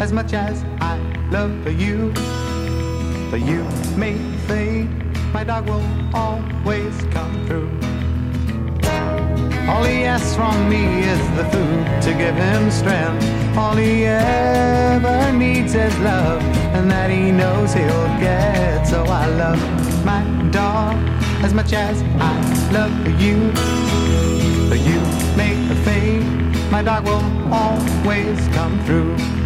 as much as I love you. The you may fade, my dog will always come through. All he asks from me is the food to give him strength. All he ever needs is love, and that he knows he'll get. So I love my dog as much as I love you. But you the fade, my dog will always come through.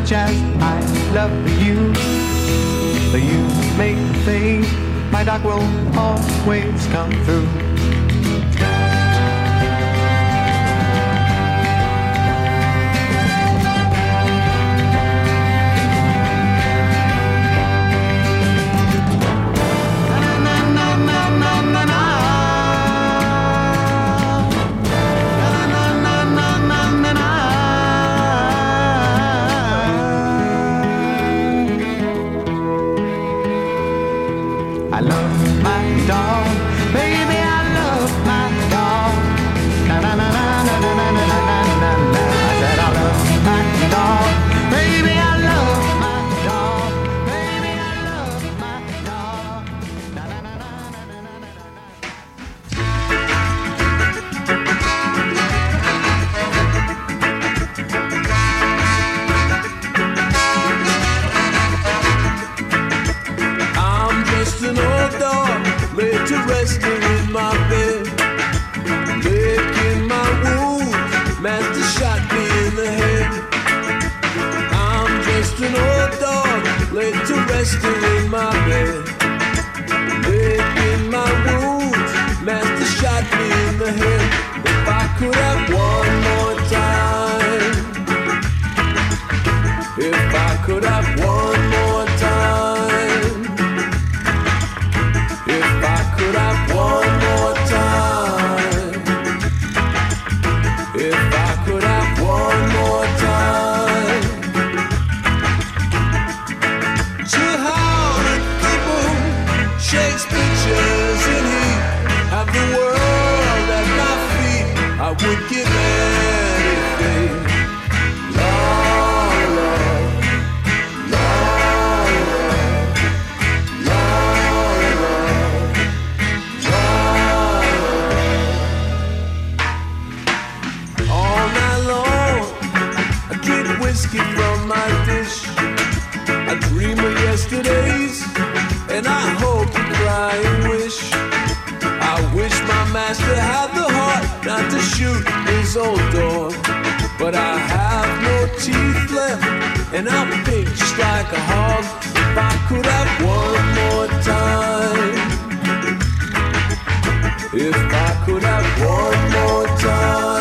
Much as I love you. You make fade, my dog will always come through. To howl at people, shakes pictures in heat. Have the world at my feet. I would give anything. Old dog. But I have no teeth left, and I'm just like a hog. If I could have one more time, if I could have one more time,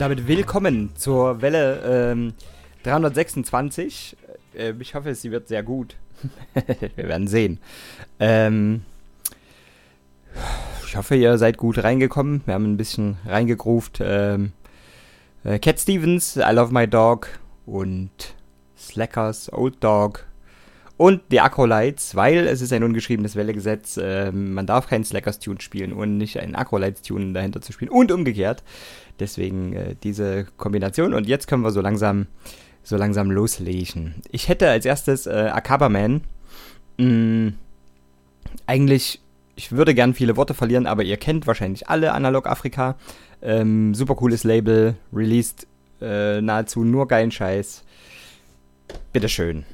damit willkommen zur Welle ähm, 326. Äh, ich hoffe, sie wird sehr gut. Wir werden sehen. Ähm, ich hoffe, ihr seid gut reingekommen. Wir haben ein bisschen reingegruft. Ähm, äh, Cat Stevens, I Love My Dog und Slackers, Old Dog und die Acrolites, weil es ist ein ungeschriebenes Wellegesetz, äh, man darf keinen Slackers-Tune spielen und nicht einen Acrolites-Tune dahinter zu spielen und umgekehrt. Deswegen äh, diese Kombination und jetzt können wir so langsam, so langsam loslegen. Ich hätte als erstes äh, Akabaman. Mm, eigentlich, ich würde gern viele Worte verlieren, aber ihr kennt wahrscheinlich alle Analog Afrika. Ähm, super cooles Label, released äh, nahezu nur geilen Scheiß. Bitteschön.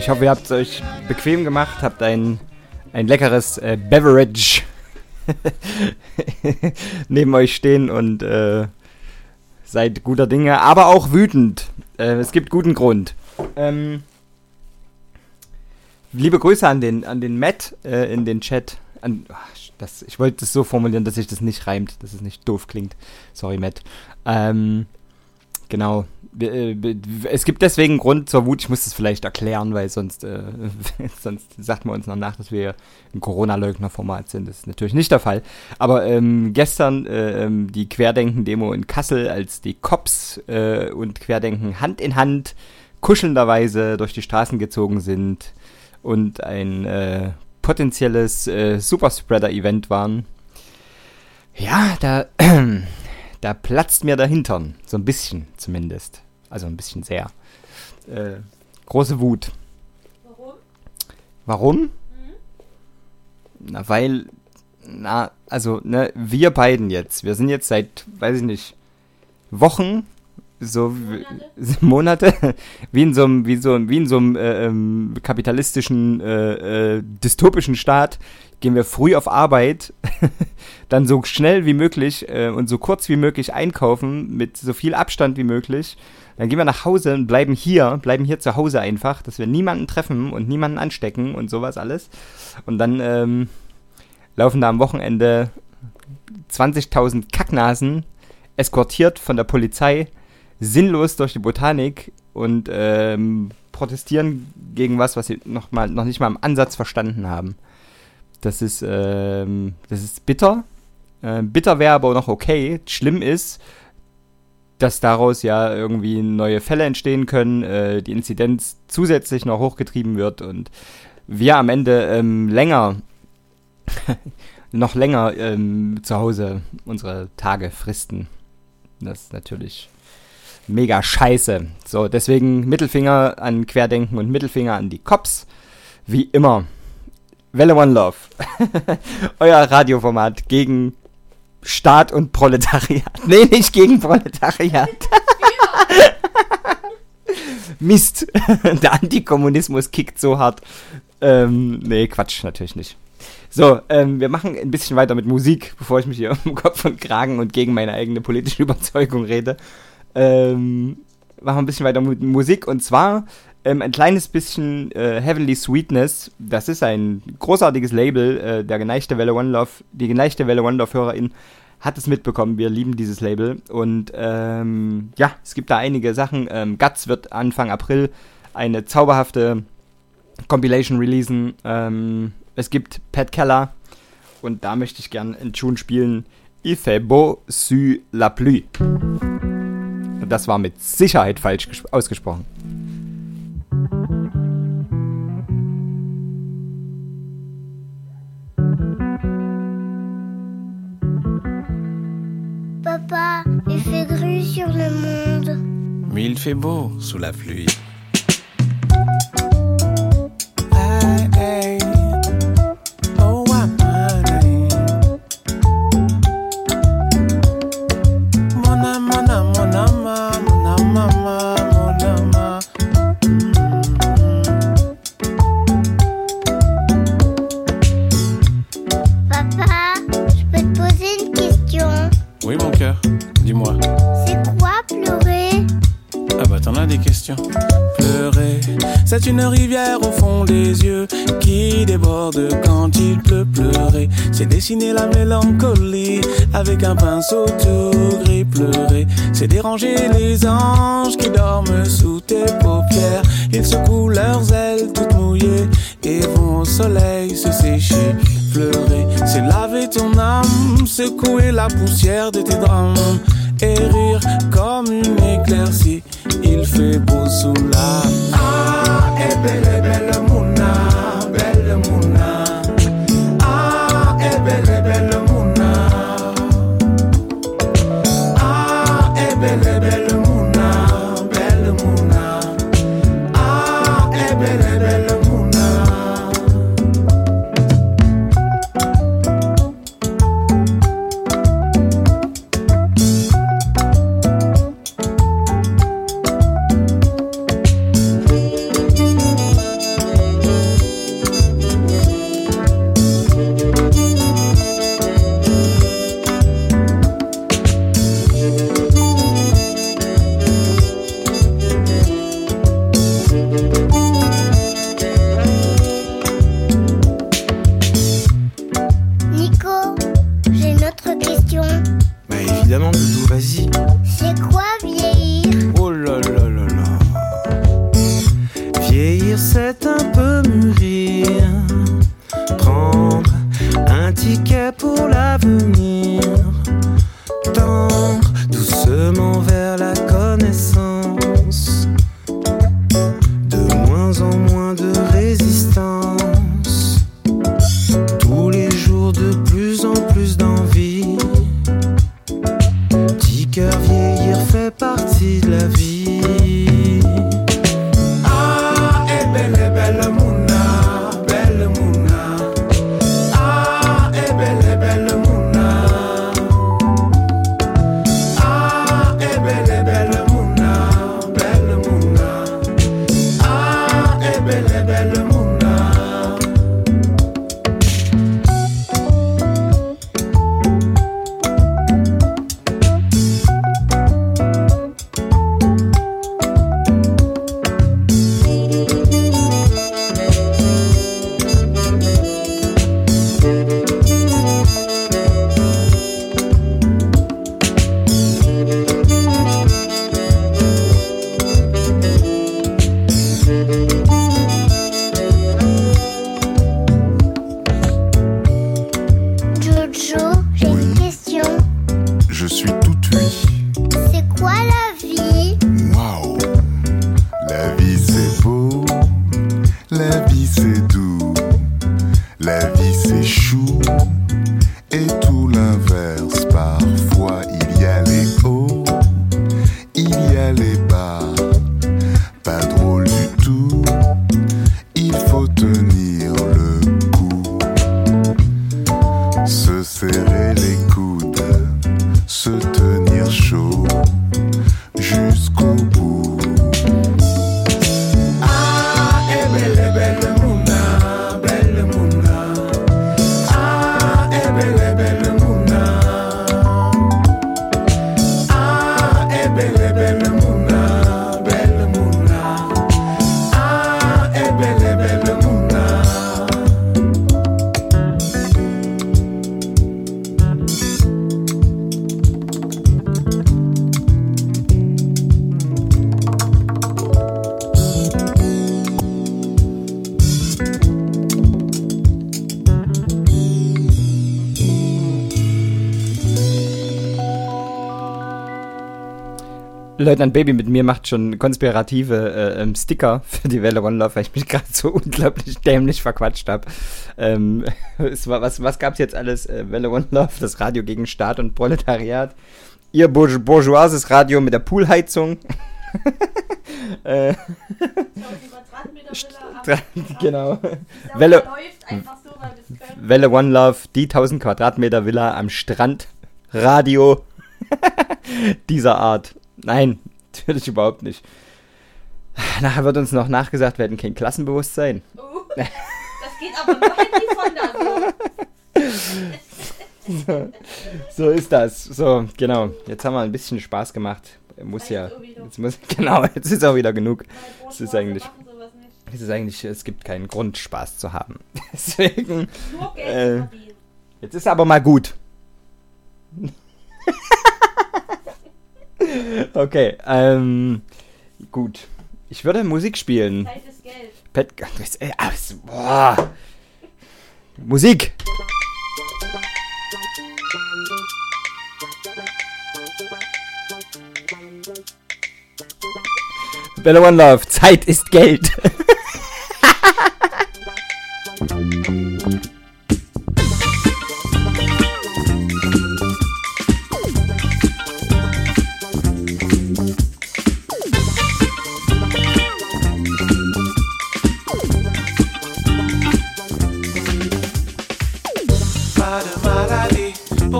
Ich hoffe, ihr habt es euch bequem gemacht, habt ein, ein leckeres äh, Beverage neben euch stehen und äh, seid guter Dinge, aber auch wütend. Äh, es gibt guten Grund. Ähm, liebe Grüße an den, an den Matt äh, in den Chat. An, das, ich wollte es so formulieren, dass sich das nicht reimt, dass es nicht doof klingt. Sorry, Matt. Ähm, genau. Äh, es gibt deswegen Grund zur Wut. Ich muss das vielleicht erklären, weil sonst, äh, sonst sagt man uns noch nach, dass wir ein Corona-Leugner-Format sind. Das ist natürlich nicht der Fall. Aber ähm, gestern äh, ähm, die Querdenken-Demo in Kassel, als die Cops äh, und Querdenken Hand in Hand kuschelnderweise durch die Straßen gezogen sind und ein äh, potenzielles äh, Superspreader-Event waren. Ja, da, da platzt mir der Hintern. So ein bisschen zumindest. Also ein bisschen sehr. Äh, große Wut. Warum? Warum? Mhm. Na, weil, na, also, ne, wir beiden jetzt, wir sind jetzt seit, weiß ich nicht, Wochen, so wie- Monate, wie in so einem, wie so, wie in so einem äh, ähm, kapitalistischen, äh, äh, dystopischen Staat, gehen wir früh auf Arbeit, dann so schnell wie möglich äh, und so kurz wie möglich einkaufen, mit so viel Abstand wie möglich. Dann gehen wir nach Hause und bleiben hier, bleiben hier zu Hause einfach, dass wir niemanden treffen und niemanden anstecken und sowas alles. Und dann ähm, laufen da am Wochenende 20.000 Kacknasen, eskortiert von der Polizei, sinnlos durch die Botanik und ähm, protestieren gegen was, was sie noch, mal, noch nicht mal im Ansatz verstanden haben. Das ist, ähm, das ist bitter. Äh, bitter wäre aber noch okay. Schlimm ist, dass daraus ja irgendwie neue Fälle entstehen können, äh, die Inzidenz zusätzlich noch hochgetrieben wird und wir am Ende ähm, länger, noch länger ähm, zu Hause unsere Tage fristen. Das ist natürlich mega scheiße. So, deswegen Mittelfinger an Querdenken und Mittelfinger an die Cops. Wie immer. Welle One Love. Euer Radioformat gegen Staat und Proletariat. Nee, nicht gegen Proletariat. Mist. Der Antikommunismus kickt so hart. Ähm, nee, Quatsch, natürlich nicht. So, ähm, wir machen ein bisschen weiter mit Musik, bevor ich mich hier um Kopf und Kragen und gegen meine eigene politische Überzeugung rede. Ähm, machen wir ein bisschen weiter mit Musik und zwar ähm, ein kleines bisschen äh, Heavenly Sweetness. Das ist ein großartiges Label. Äh, der geneigte Welle One Love, die geneigte Welle One Love Hörerin hat es mitbekommen. Wir lieben dieses Label und ähm, ja, es gibt da einige Sachen. Ähm, Guts wird Anfang April eine zauberhafte Compilation releasen. Ähm, es gibt Pat Keller und da möchte ich gern einen Tune spielen. Il fait beau sur la pluie. Das war mit Sicherheit falsch ges- ausgesprochen. Papa, il fait gris sur le monde. Mais il fait beau sous la pluie. Pleurer, c'est une rivière au fond des yeux qui déborde quand il pleut. Pleurer, c'est dessiner la mélancolie avec un pinceau tout gris. Pleurer, c'est déranger les anges qui dorment sous tes paupières. Ils secouent leurs ailes toutes mouillées et vont au soleil se sécher. Pleurer, c'est laver ton âme, secouer la poussière de tes drames et rire comme une éclaircie il fait beau sous la. Ah, et belle, belle mouna, Leutnant Baby mit mir macht schon konspirative äh, ähm, Sticker für die Welle One Love, weil ich mich gerade so unglaublich dämlich verquatscht habe. Ähm, was was gab es jetzt alles? Äh, Welle One Love, das Radio gegen Staat und Proletariat. Ihr Bourge bourgeoises Radio mit der Poolheizung. äh, genau. Welle, so. Welle One Love, die 1000 Quadratmeter Villa am Strand. Radio dieser Art. Nein, natürlich überhaupt nicht. Nachher wird uns noch nachgesagt, wir hätten kein Klassenbewusstsein. Uh, das geht aber nur Handy von da so. So ist das. So, genau. Jetzt haben wir ein bisschen Spaß gemacht. Muss ja. Jetzt muss, genau, jetzt ist auch wieder genug. Es ist eigentlich-. Es ist eigentlich, es gibt keinen Grund, Spaß zu haben. Deswegen. Nur Geld Äh. Jetzt ist aber mal gut. Okay, ähm. Gut. Ich würde Musik spielen. Zeit ist Geld. Pet. Das, äh, ah, boah. Musik! Bella One Love, Zeit ist Geld.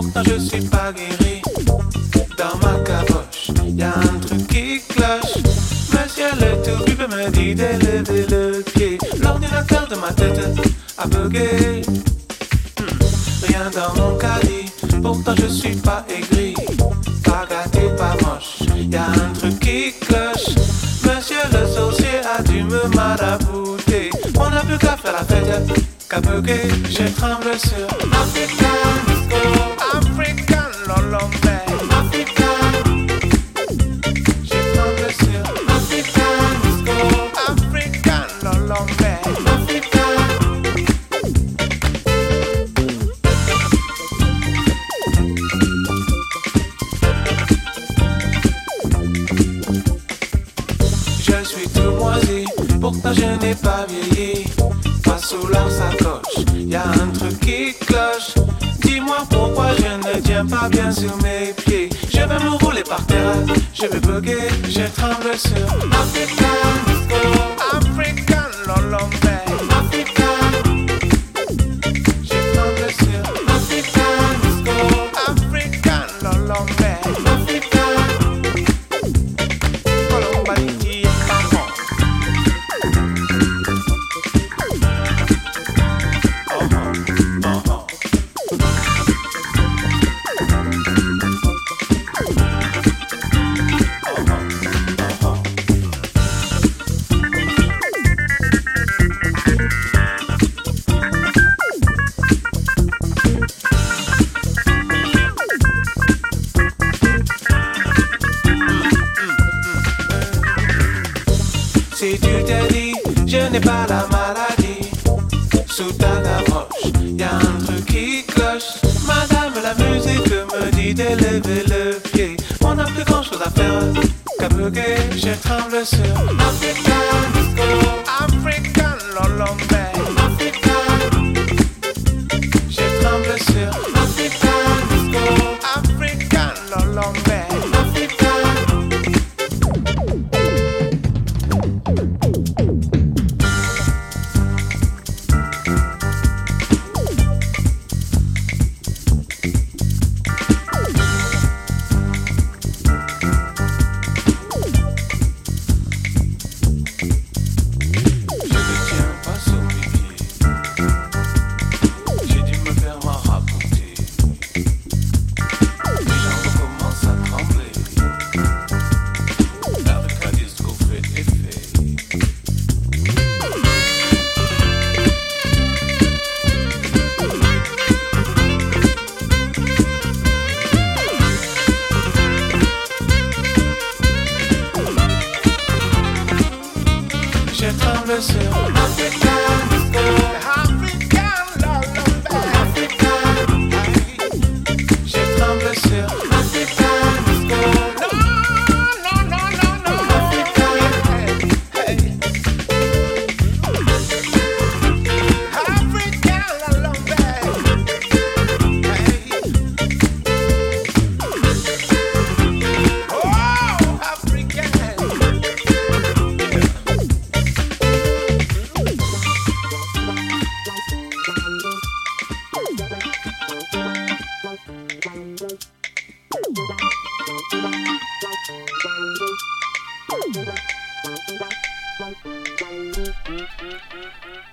pourtant je suis pas guéri. Dans ma caboche, y a un truc qui cloche. Monsieur le tout peut me dit d'élever le pied. L'ordinateur de ma tête a bugué. Hmm, Rien dans mon caddie, pourtant je suis pas aigri. Pas gâté, pas moche, y a un truc qui cloche. Monsieur le sorcier a dû me marabouter. On n'a plus qu'à faire la fête, qu'à bugger. Je tremble sur African Pas sous la sacoche, y a un truc qui cloche. Dis-moi pourquoi je ne tiens pas bien sur mes pieds. Je vais me rouler par terre, je vais bugger, je tremble sur African disco, n'ai pas la maladie, sous ta caroche, y a un truc qui cloche. Madame, la musique me dit d'élever le pied. On n'a plus grand chose à faire bugger. Je tremble sur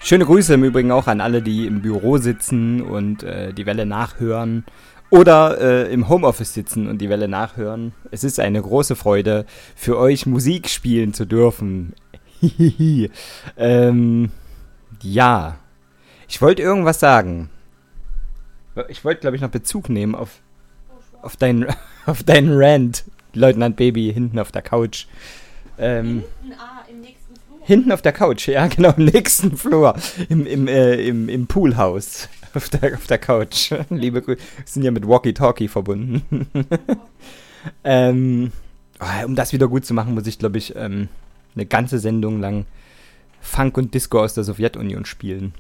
Schöne Grüße im Übrigen auch an alle, die im Büro sitzen und äh, die Welle nachhören. Oder äh, im Homeoffice sitzen und die Welle nachhören. Es ist eine große Freude, für euch Musik spielen zu dürfen. ähm, ja. Ich wollte irgendwas sagen. Ich wollte, glaube ich, noch Bezug nehmen auf, auf deinen auf deinen Rant, Leutnant Baby, hinten auf der Couch. Ähm, Hinten, ah. Hinten auf der Couch, ja, genau, im nächsten Flur. Im, im, äh, im, im Poolhaus. Auf der, auf der Couch. Liebe Grüße. Sind ja mit Walkie-Talkie verbunden. ähm, oh, um das wieder gut zu machen, muss ich, glaube ich, ähm, eine ganze Sendung lang Funk und Disco aus der Sowjetunion spielen.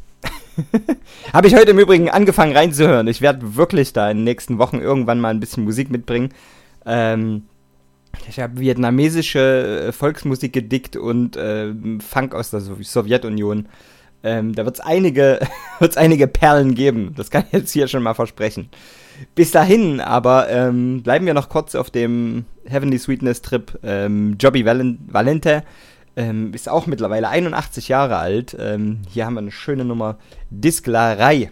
Habe ich heute im Übrigen angefangen reinzuhören. Ich werde wirklich da in den nächsten Wochen irgendwann mal ein bisschen Musik mitbringen. Ähm, ich habe vietnamesische äh, Volksmusik gedickt und äh, Funk aus der Sow- Sowjetunion. Ähm, da wird es einige, wird's einige Perlen geben. Das kann ich jetzt hier schon mal versprechen. Bis dahin aber ähm, bleiben wir noch kurz auf dem Heavenly Sweetness Trip. Ähm, Jobby Valen Valente ähm, ist auch mittlerweile 81 Jahre alt. Ähm, hier haben wir eine schöne Nummer. Disklerei.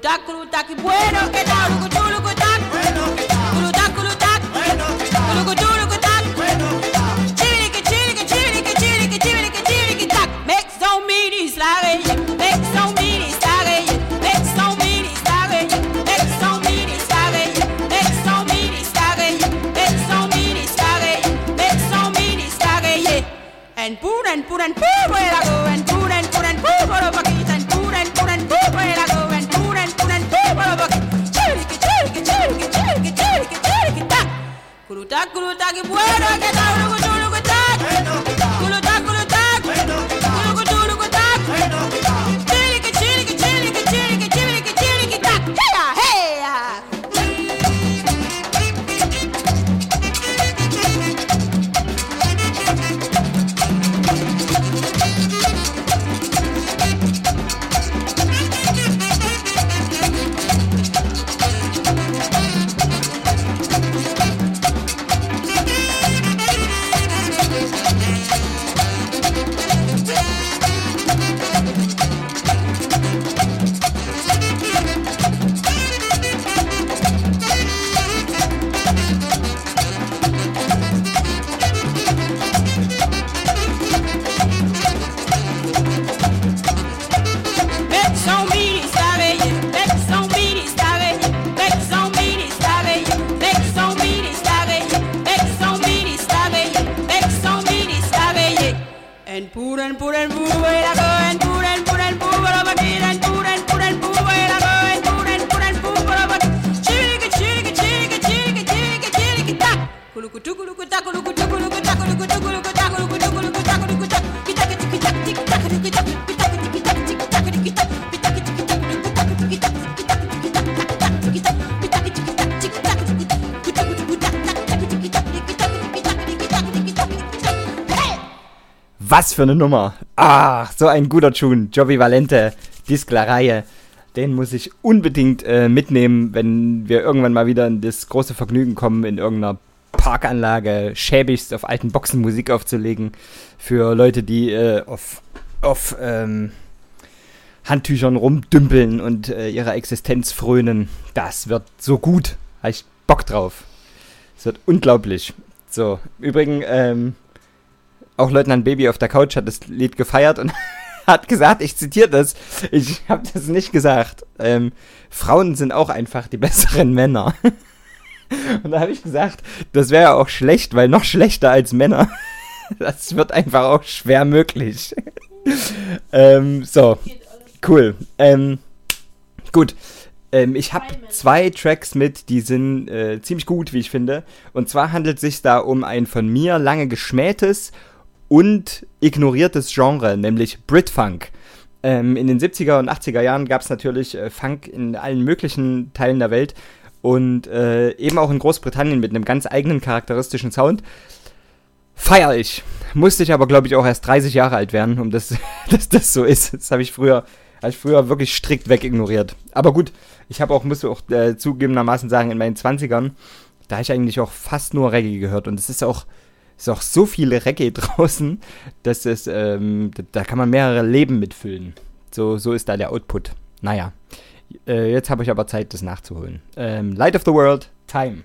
Kutakuru taki bueno, que La cruz está Was für eine Nummer. Ah, so ein guter Tune. Jovi Valente, Disklerei. Den muss ich unbedingt äh, mitnehmen, wenn wir irgendwann mal wieder in das große Vergnügen kommen, in irgendeiner Parkanlage schäbigst auf alten Boxen Musik aufzulegen. Für Leute, die äh, auf, auf ähm, Handtüchern rumdümpeln und äh, ihrer Existenz frönen. Das wird so gut. Habe ich Bock drauf. Es wird unglaublich. So, übrigens, ähm, auch Leutnant Baby auf der Couch hat das Lied gefeiert und hat gesagt, ich zitiere das, ich habe das nicht gesagt, ähm, Frauen sind auch einfach die besseren Männer. Und da habe ich gesagt, das wäre ja auch schlecht, weil noch schlechter als Männer. Das wird einfach auch schwer möglich. ähm, so, cool. Ähm, gut. Ähm, ich habe zwei Tracks mit, die sind äh, ziemlich gut, wie ich finde. Und zwar handelt es sich da um ein von mir lange geschmähtes und ignoriertes Genre, nämlich Britfunk. Ähm, in den 70er und 80er Jahren gab es natürlich äh, Funk in allen möglichen Teilen der Welt und äh, eben auch in Großbritannien mit einem ganz eigenen charakteristischen Sound. Feier ich. Musste ich aber, glaube ich, auch erst 30 Jahre alt werden, um das, dass das so ist. Das habe ich früher, habe ich früher wirklich strikt wegignoriert. Aber gut, ich habe auch, muss auch äh, zugegebenermaßen sagen, in meinen 20ern, da habe ich eigentlich auch fast nur Reggae gehört. Und es ist auch, ist auch so viel Reggae draußen, dass es, ähm, da kann man mehrere Leben mitfüllen. So, so ist da der Output. Naja, äh, jetzt habe ich aber Zeit, das nachzuholen. Ähm, Light of the World, Time.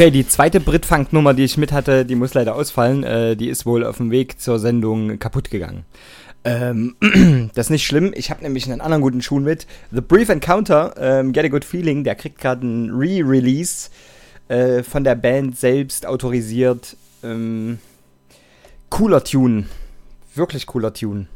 Okay, die zweite Britfunk-Nummer, die ich mit hatte, die muss leider ausfallen. Äh, die ist wohl auf dem Weg zur Sendung kaputt gegangen. Ähm, das ist nicht schlimm. Ich habe nämlich einen anderen guten Schuh mit. The Brief Encounter, ähm, Get a Good Feeling, der kriegt gerade einen Re-Release äh, von der Band selbst autorisiert. Ähm, cooler Tune. Wirklich cooler Tune.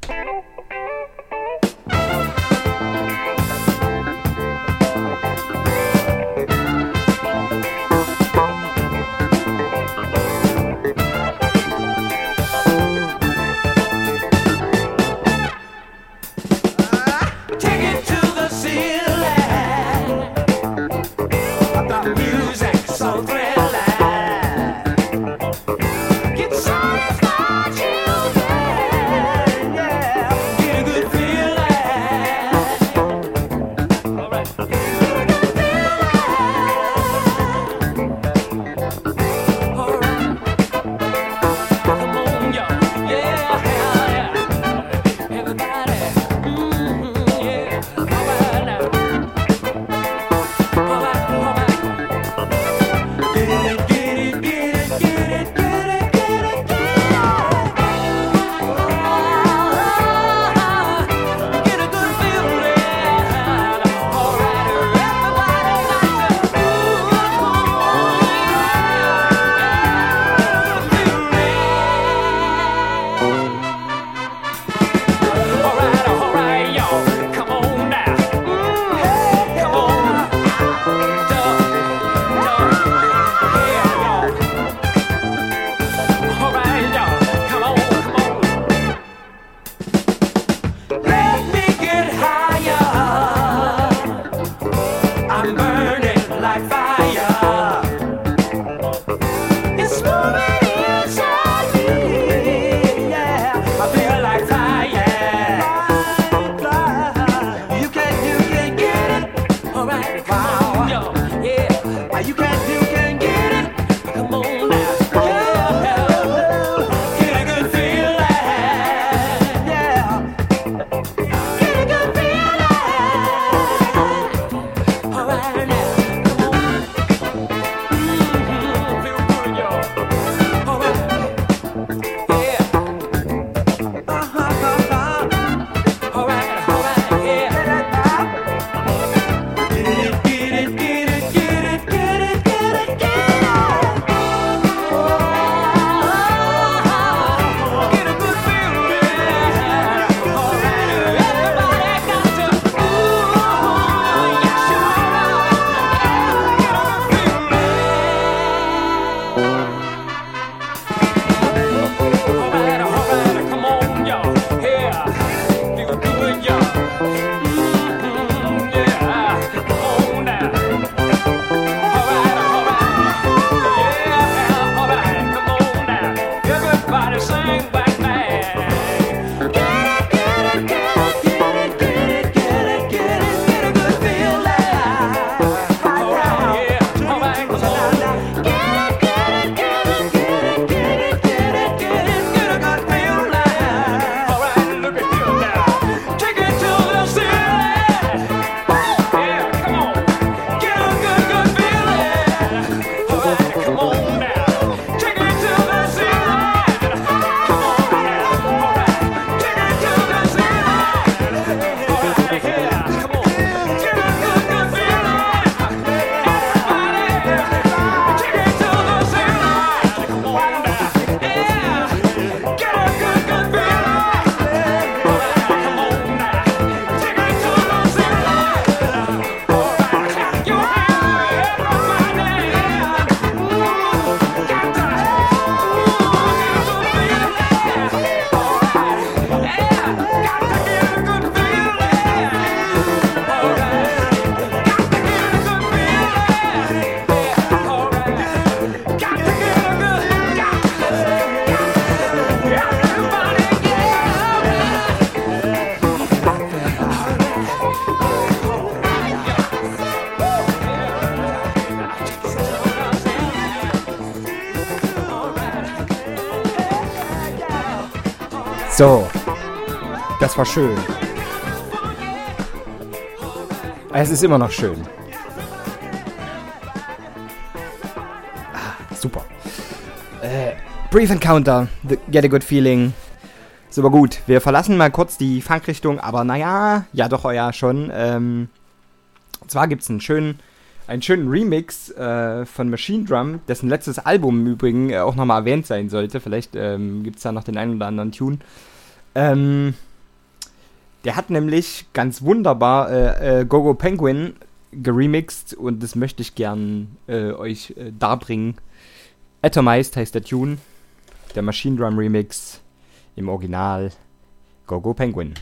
das war schön. Es ist immer noch schön. Ah, super. Äh, Brief Encounter, the, Get a Good Feeling. Super gut. Wir verlassen mal kurz die Funkrichtung, aber naja, ja doch, ja schon. Ähm, zwar gibt es einen schönen, einen schönen Remix äh, von Machine Drum, dessen letztes Album im Übrigen äh, auch nochmal erwähnt sein sollte. Vielleicht ähm, gibt es da noch den einen oder anderen Tune. Ähm, der hat nämlich ganz wunderbar äh, äh, Gogo Penguin geremixt und das möchte ich gern äh, euch äh, darbringen. Atomized heißt der Tune. Der Machine Drum Remix im Original Gogo Penguin.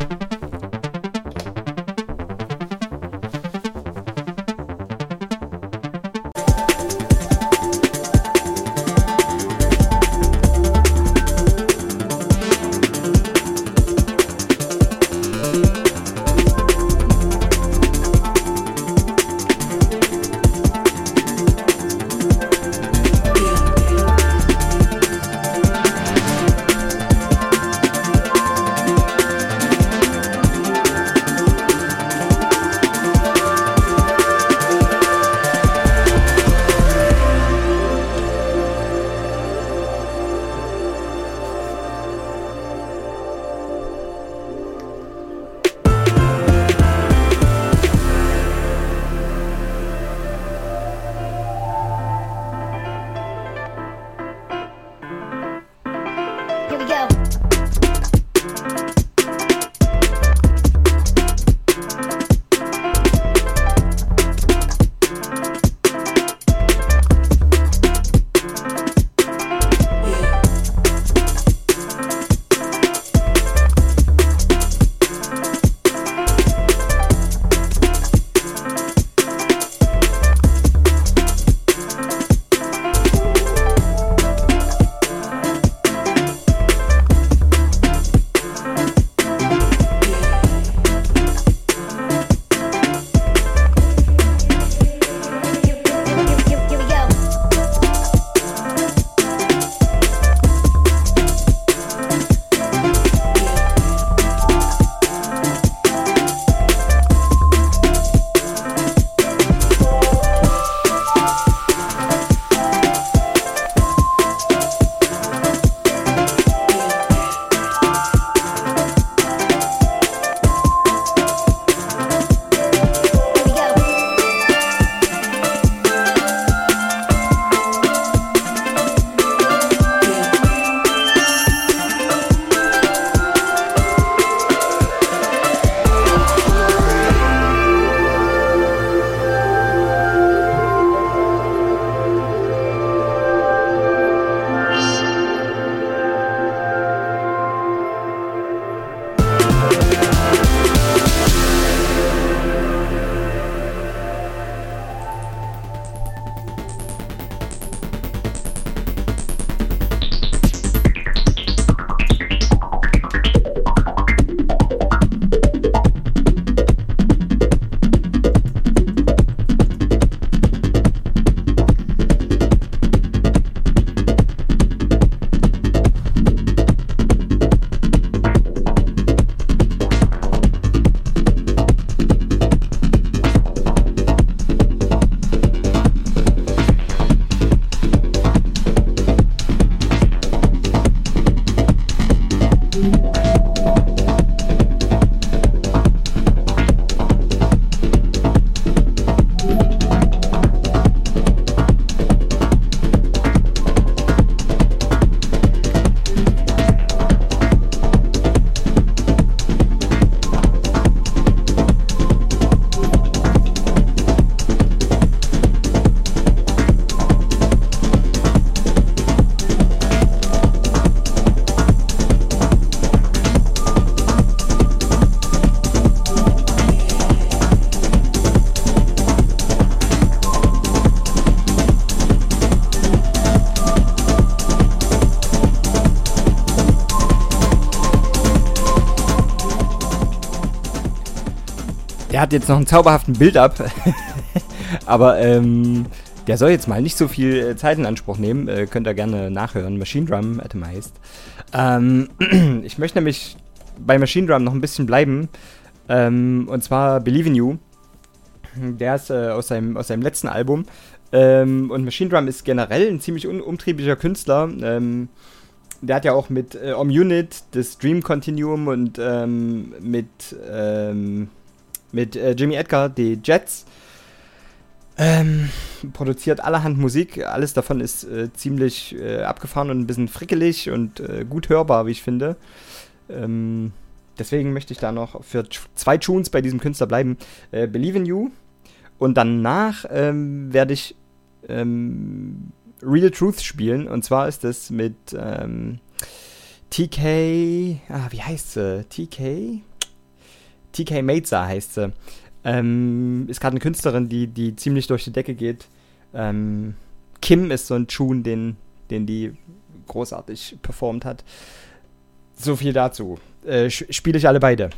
Der hat jetzt noch einen zauberhaften Build-up. Aber ähm, der soll jetzt mal nicht so viel äh, Zeit in Anspruch nehmen. Äh, könnt ihr gerne nachhören. Machine Drum Atom heißt. Ähm, ich möchte nämlich bei Machine Drum noch ein bisschen bleiben. Ähm, und zwar Believe in You. Der ist äh, aus, seinem, aus seinem letzten Album. Ähm, und Machine Drum ist generell ein ziemlich un umtrieblicher Künstler. Ähm, der hat ja auch mit äh, Om Unit das Dream Continuum und ähm, mit, ähm, mit äh, Jimmy Edgar die Jets ähm, produziert allerhand Musik. Alles davon ist äh, ziemlich äh, abgefahren und ein bisschen frickelig und äh, gut hörbar, wie ich finde. Ähm, deswegen möchte ich da noch für zwei Tunes bei diesem Künstler bleiben. Äh, Believe in You. Und danach ähm, werde ich ähm, Real Truth spielen. Und zwar ist das mit ähm, TK. Ah, wie heißt sie? TK? TK Meza heißt sie. Ähm, ist gerade eine Künstlerin, die, die ziemlich durch die Decke geht. Ähm, Kim ist so ein Tune, den, den die großartig performt hat. So viel dazu. Äh, Spiele ich alle beide.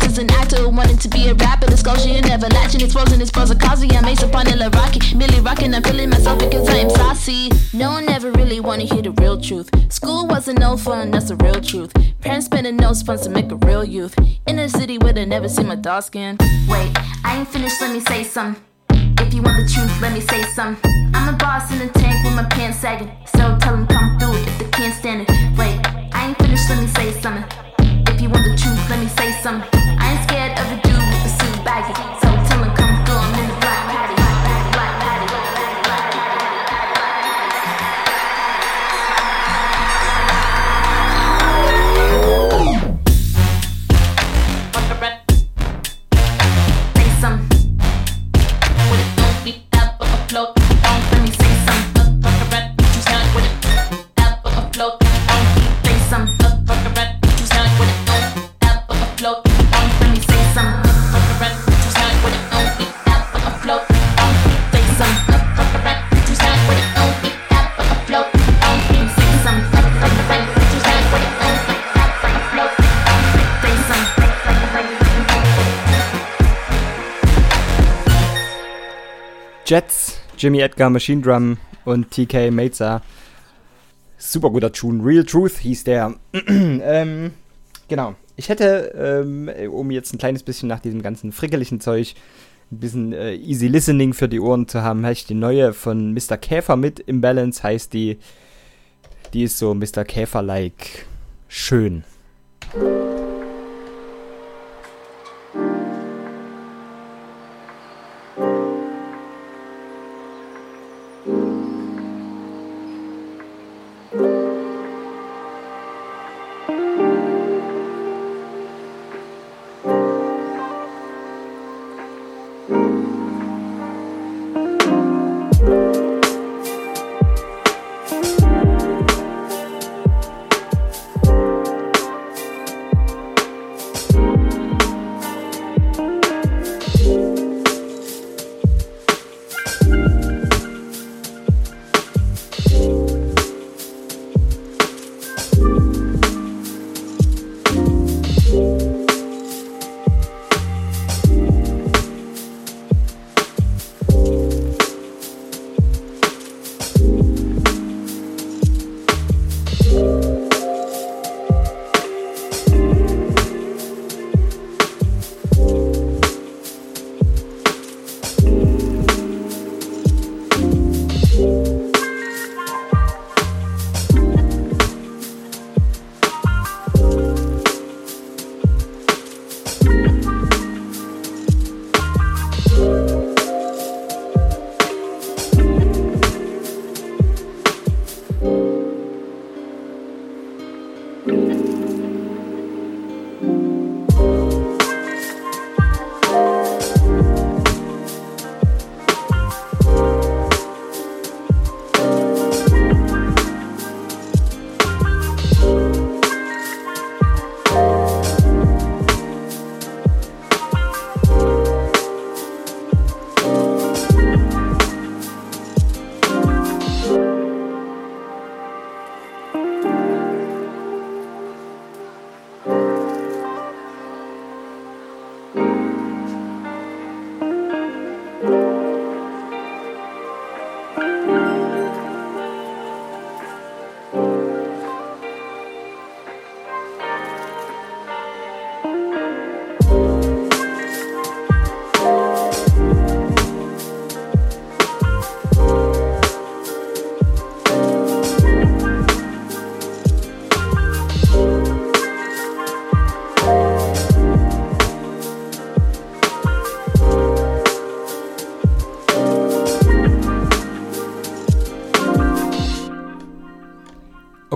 Just as an actor wanting to be a rapper. The you never latching, it's frozen, it's frozen. Kazi, I'm ace upon a Rocky. Millie rocking, I'm feeling myself because I am saucy. No one ever really wanna hear the real truth. School wasn't no fun, that's the real truth. Parents spending no funds to make a real youth. In a city where they never see my dark skin. Wait, I ain't finished, let me say something. If you want the truth, let me say some. I'm a boss in a tank with my pants sagging. So tell them come through if they can't stand it. Wait, I ain't finished, let me say something. If you want the truth, let me say some. I ain't scared of a dude with a suit baggy. Jets, Jimmy Edgar, Machine Drum und TK Meza. Super guter Tune. Real Truth hieß der. ähm, genau. Ich hätte, ähm, um jetzt ein kleines bisschen nach diesem ganzen frickeligen Zeug ein bisschen äh, easy listening für die Ohren zu haben, hätte ich die neue von Mr. Käfer mit im Balance, heißt die, die ist so Mr. Käfer-like schön.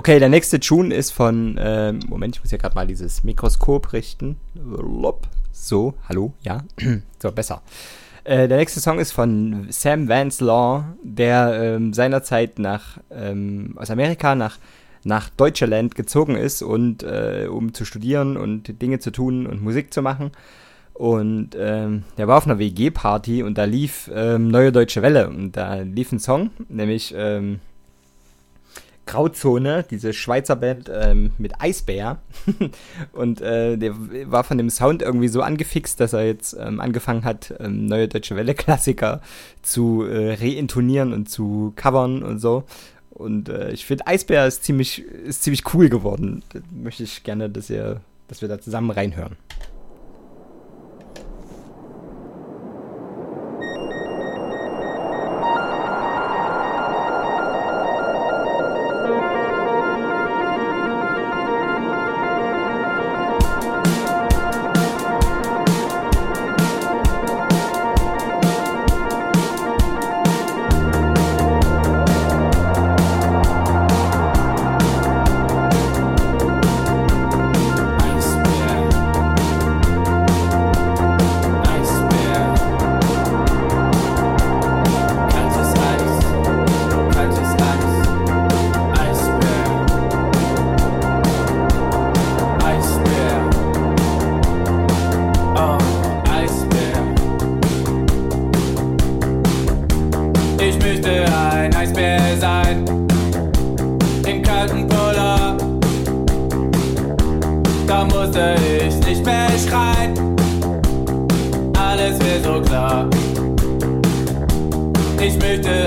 Okay, der nächste Tune ist von, ähm, Moment, ich muss ja gerade mal dieses Mikroskop richten. So, hallo, ja. so, besser. Äh, der nächste Song ist von Sam Vance Law, der ähm, seinerzeit nach, ähm, aus Amerika nach, nach Deutschland gezogen ist, und, äh, um zu studieren und Dinge zu tun und Musik zu machen. Und ähm, der war auf einer WG-Party und da lief ähm, Neue Deutsche Welle und da lief ein Song, nämlich ähm, Grauzone, diese Schweizer Band ähm, mit Eisbär. und äh, der war von dem Sound irgendwie so angefixt, dass er jetzt ähm, angefangen hat, ähm, neue deutsche Welle-Klassiker zu äh, reintonieren und zu covern und so. Und äh, ich finde, Eisbär ist ziemlich, ist ziemlich cool geworden. Da möchte ich gerne, dass, ihr, dass wir da zusammen reinhören. Ich möchte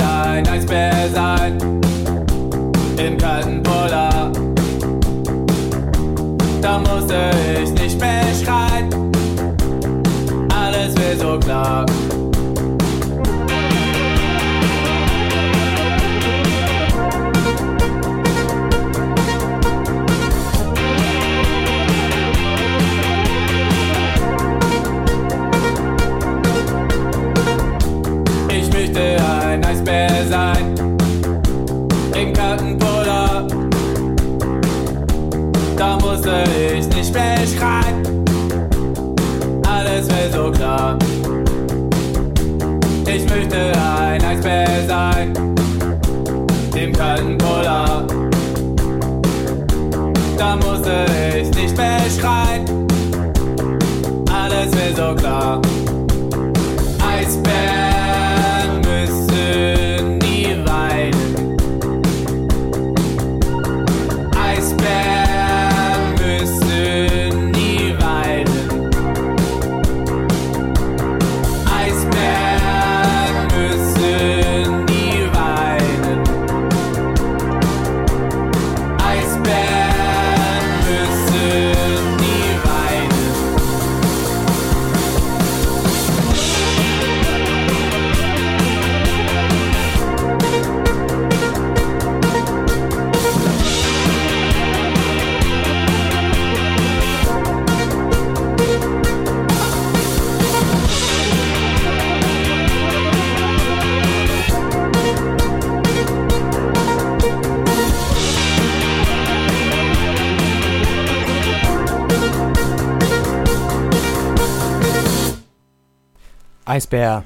Eisbär.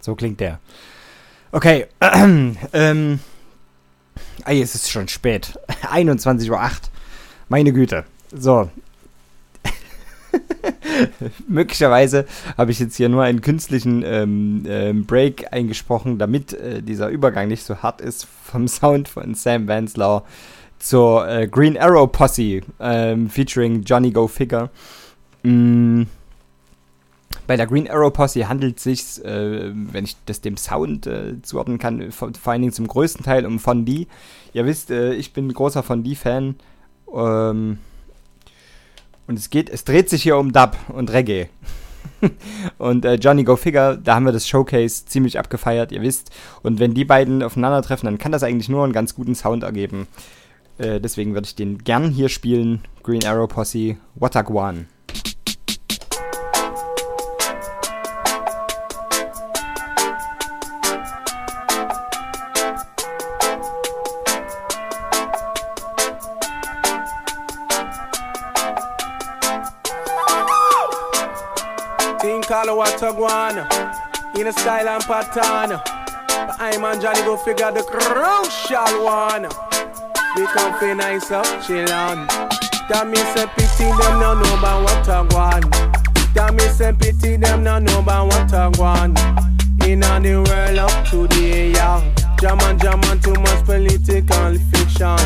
So klingt der. Okay. ähm. Ey, es ist schon spät. 21.08 Uhr. Meine Güte. So. Möglicherweise habe ich jetzt hier nur einen künstlichen ähm, ähm, Break eingesprochen, damit äh, dieser Übergang nicht so hart ist vom Sound von Sam Vanslau zur äh, Green Arrow Posse ähm, featuring Johnny Go Figure. Mm, bei der Green Arrow Posse handelt es sich, äh, wenn ich das dem Sound äh, zuordnen kann, vor, vor allen Dingen zum größten Teil um Von D. Ihr wisst, äh, ich bin großer Von D-Fan. Ähm, und es geht, es dreht sich hier um Dub und Reggae. und äh, Johnny Go Figure, da haben wir das Showcase ziemlich abgefeiert, ihr wisst. Und wenn die beiden aufeinandertreffen, dann kann das eigentlich nur einen ganz guten Sound ergeben. Äh, deswegen würde ich den gern hier spielen. Green Arrow Posse, Wataguan. Call her what Tagwana. In a style and pattern. But I'm and Johnny go figure the crucial one. We come fi nice up, chill on. That me say pity them no know about what I want. That me say pity them no know about what I. In the world up to the yeah. German, German, too much political fiction.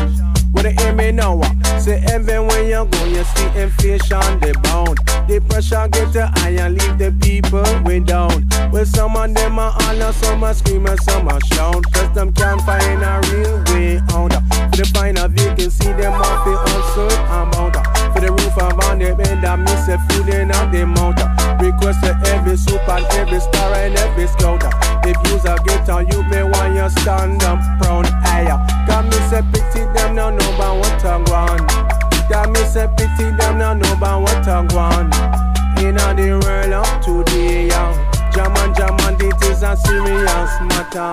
What they hear me now? uh, Say when you go, you see inflation, they bound. The pressure get the high and leave the people way down. Well, some of them are holler, some are scream and some are shout. Cause them can't find a real way out. For the find a vacancy, them off the uncertain amount. For the roof of on them bed, I miss a in out the mount. Request for every and every star and every scout. If you's a get on you, may want you stand up proud. Aye, got me say pity them no know about what I want. Got me say pity them no know about what I want. In the world up to the young. German, German, it is a serious matter.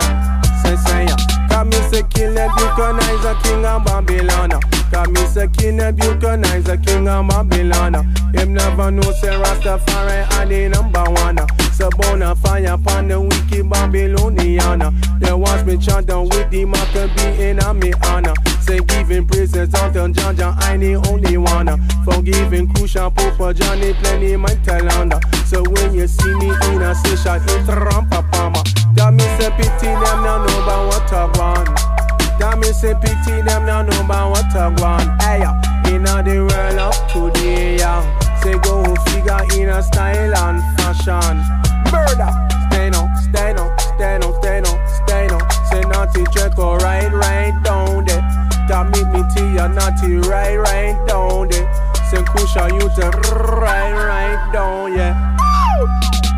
Say, say, yeah. Got me say kill Nebuchadnezzar, king of Babylon. Got me say kill Nebuchadnezzar, king of Babylon. Him never know say Rastafari are the number one. So burn a fire upon the wicked Babylonian. They watch me chant with the Maccabee in a me honor. Giving praises unto John John, I the only one. Forgiving crucial Pope Johnny, plenty my talent. So when you see me in a session, ramp up mama. Got me say pity them now know about what I want. Got me say pity them now know about what I want. Hey, in a the world up to the. Say go figure in a style and fashion. Murder, stay no, stay no, stay no, stay no, stay no. Say naughty check or right, right down me to ya naughty right, right down there. Say cushion you to right, right down, yeah.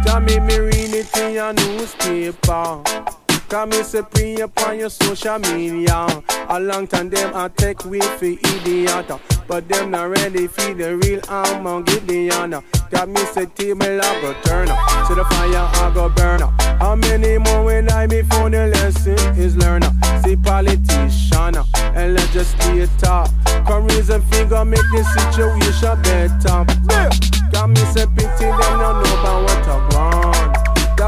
That make me read it in your newspaper. Come me say pre upon your social media. A long time them I take way for idiot. But them not ready for the real arm Gideon. Got me say table I go turn up. To the fire I go burn up. How many more will I before the lesson is learned? See politician and legislator. Come reason figure make the situation better. Got me say pity them no know about what I want.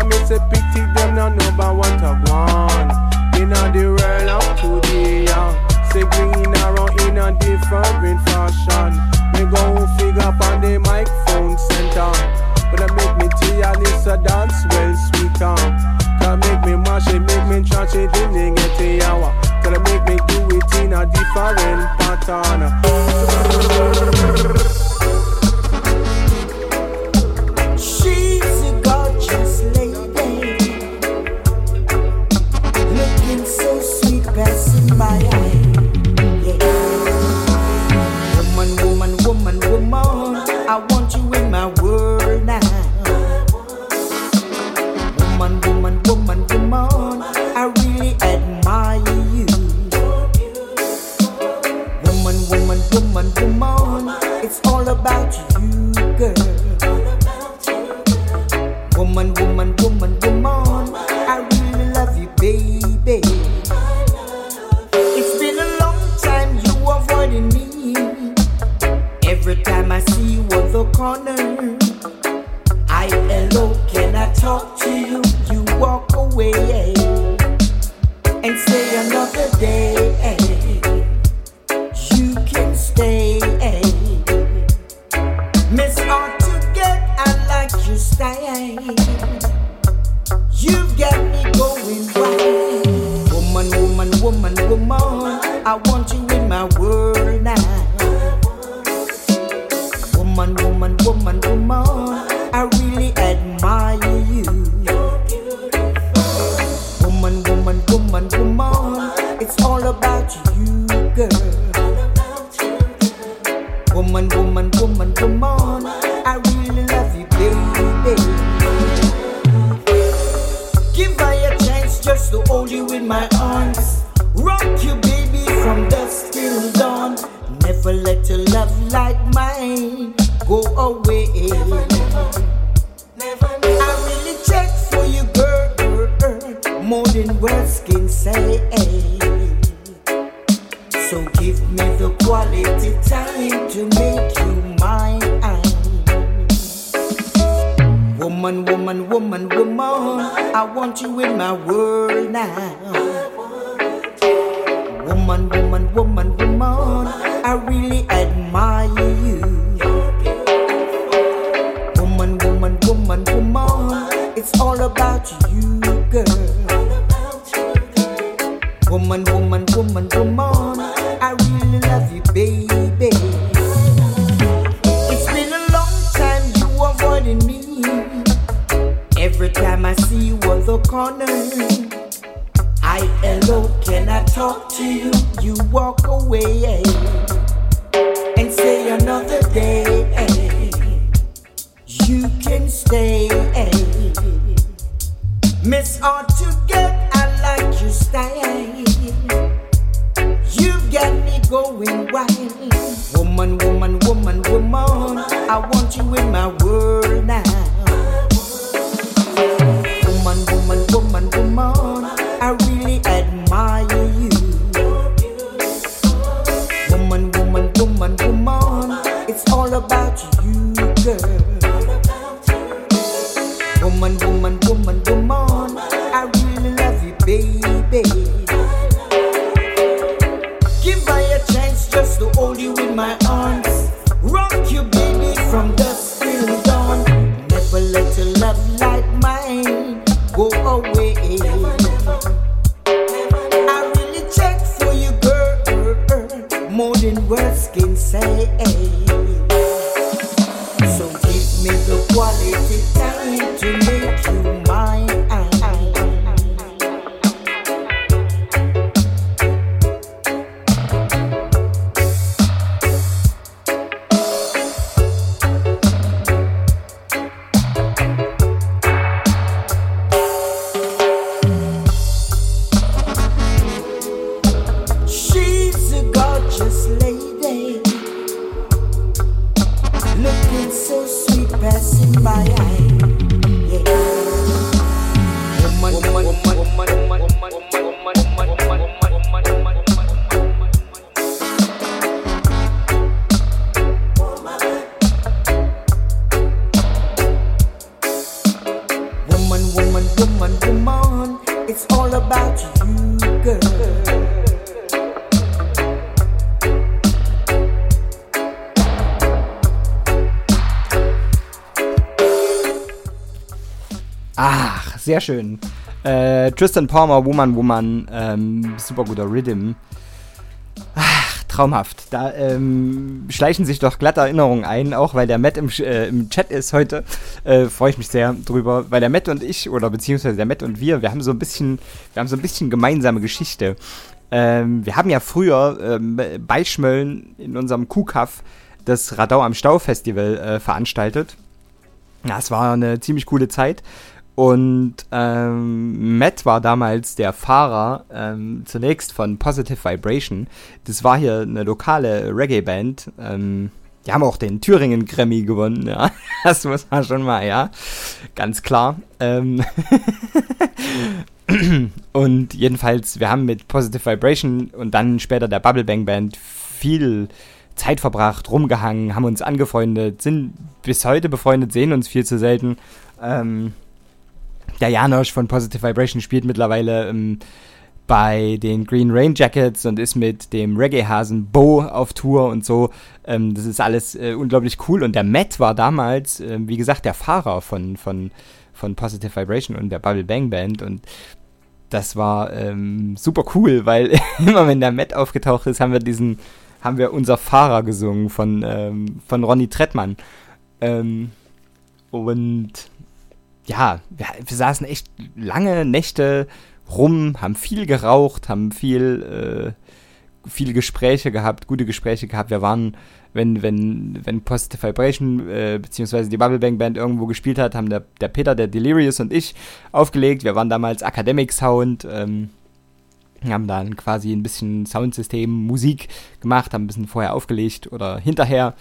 Got me say pity them no know about what I want. In a the world up to the young. Say green around in a different fashion. Me go figure up on the microphone center. But I make me tea and it's a dance well sweet on. Can make me mash it, make me trash it, didn't get a hour. Can make me do it in a different pattern. All about you, schön. Äh, Tristan Palmer, Woman, Woman, ähm, super guter Rhythm. Ach, traumhaft. Da ähm, schleichen sich doch glatte Erinnerungen ein, auch weil der Matt im, äh, im Chat ist heute. Äh, Freue ich mich sehr drüber, weil der Matt und ich, oder beziehungsweise der Matt und wir, wir haben so ein bisschen, wir haben so ein bisschen gemeinsame Geschichte. Ähm, wir haben ja früher ähm, bei Schmölln in unserem Kuhkaff das Radau am Stau Festival äh, veranstaltet. Ja, es war eine ziemlich coole Zeit. Und ähm, Matt war damals der Fahrer ähm, zunächst von Positive Vibration. Das war hier eine lokale Reggae-Band. Ähm, die haben auch den Thüringen Grammy gewonnen, ja. Das muss man schon mal, ja. Ganz klar. Ähm und jedenfalls, wir haben mit Positive Vibration und dann später der Bubble Bang Band viel Zeit verbracht, rumgehangen, haben uns angefreundet, sind bis heute befreundet, sehen uns viel zu selten. Ähm, der Janosch von Positive Vibration spielt mittlerweile ähm, bei den Green Rain Jackets und ist mit dem Reggae-Hasen Bo auf Tour und so. Ähm, das ist alles äh, unglaublich cool. Und der Matt war damals, äh, wie gesagt, der Fahrer von, von, von Positive Vibration und der Bubble Bang Band. Und das war ähm, super cool, weil immer wenn der Matt aufgetaucht ist, haben wir diesen, haben wir unser Fahrer gesungen von, ähm, von Ronny Trettmann. Ähm, und ja, wir, saßen echt lange Nächte rum, haben viel geraucht, haben viel, äh, viele Gespräche gehabt, gute Gespräche gehabt. Wir waren, wenn, wenn, wenn Positive Vibration, äh, beziehungsweise die Bubble Bang Band irgendwo gespielt hat, haben der, der Peter, der Delirious und ich aufgelegt. Wir waren damals Academic Sound, ähm, haben dann quasi ein bisschen Soundsystem, Musik gemacht, haben ein bisschen vorher aufgelegt oder hinterher.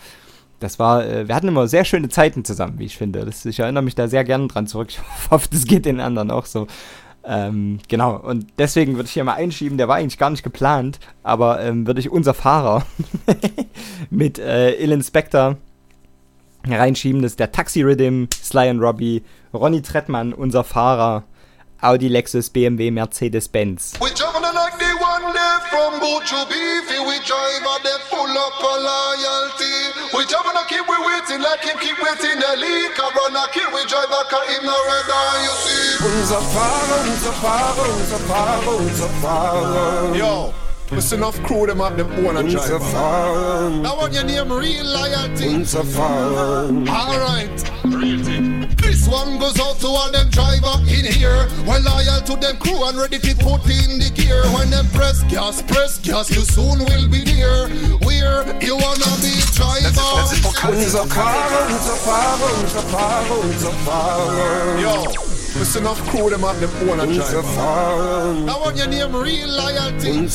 Das war, äh, wir hatten immer sehr schöne Zeiten zusammen, wie ich finde. Das, ich erinnere mich da sehr gerne dran zurück. Ich hoffe, das geht den anderen auch so. Ähm, genau, und deswegen würde ich hier mal einschieben, der war eigentlich gar nicht geplant, aber ähm, würde ich unser Fahrer mit äh, Ill Inspector reinschieben. Das ist der Taxi Rhythm, Sly and Robbie, Ronny Trettmann, unser Fahrer, Audi, Lexus, BMW, Mercedes-Benz. We jumping like the one day from Buju Beefy. We drive out there full up of loyalty. We jumping a keep we waiting like him keep waiting the leak. I run a kill we drive back a him no red eye, you see. Unser Fahrer, unser Fahrer, unser Fahrer, unser Fahrer. Yo. Listen enough crew them up them own and Unser drive. Fahrer, Now want your name real loyalty. unser Fahrer. Alright, real. This one goes out to all them driver in here. Well loyal to them crew and ready to put in the gear. When them press gas, press gas, you soon will be there. Where you wanna be driver? Unser Fahrer, unser Fahrer, unser Fahrer, unser Fahrer. Yo, listen enough crew them up them own and drive. I want your name real loyalty.